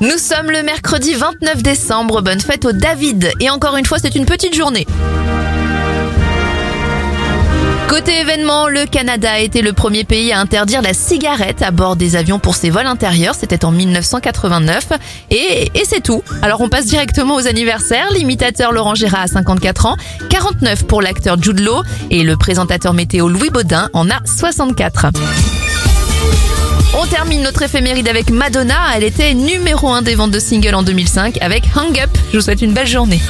Nous sommes le mercredi 29 décembre, bonne fête au David. Et encore une fois, c'est une petite journée. Côté événement, le Canada a été le premier pays à interdire la cigarette à bord des avions pour ses vols intérieurs. C'était en 1989. Et, c'est tout. Alors on passe directement aux anniversaires. L'imitateur Laurent Gérard a 54 ans, 49 pour l'acteur Jude et le présentateur météo Louis Baudin en a 64. On termine notre éphéméride avec Madonna. Elle était numéro 1 des ventes de singles en 2005 avec Hang Up. Je vous souhaite une belle journée.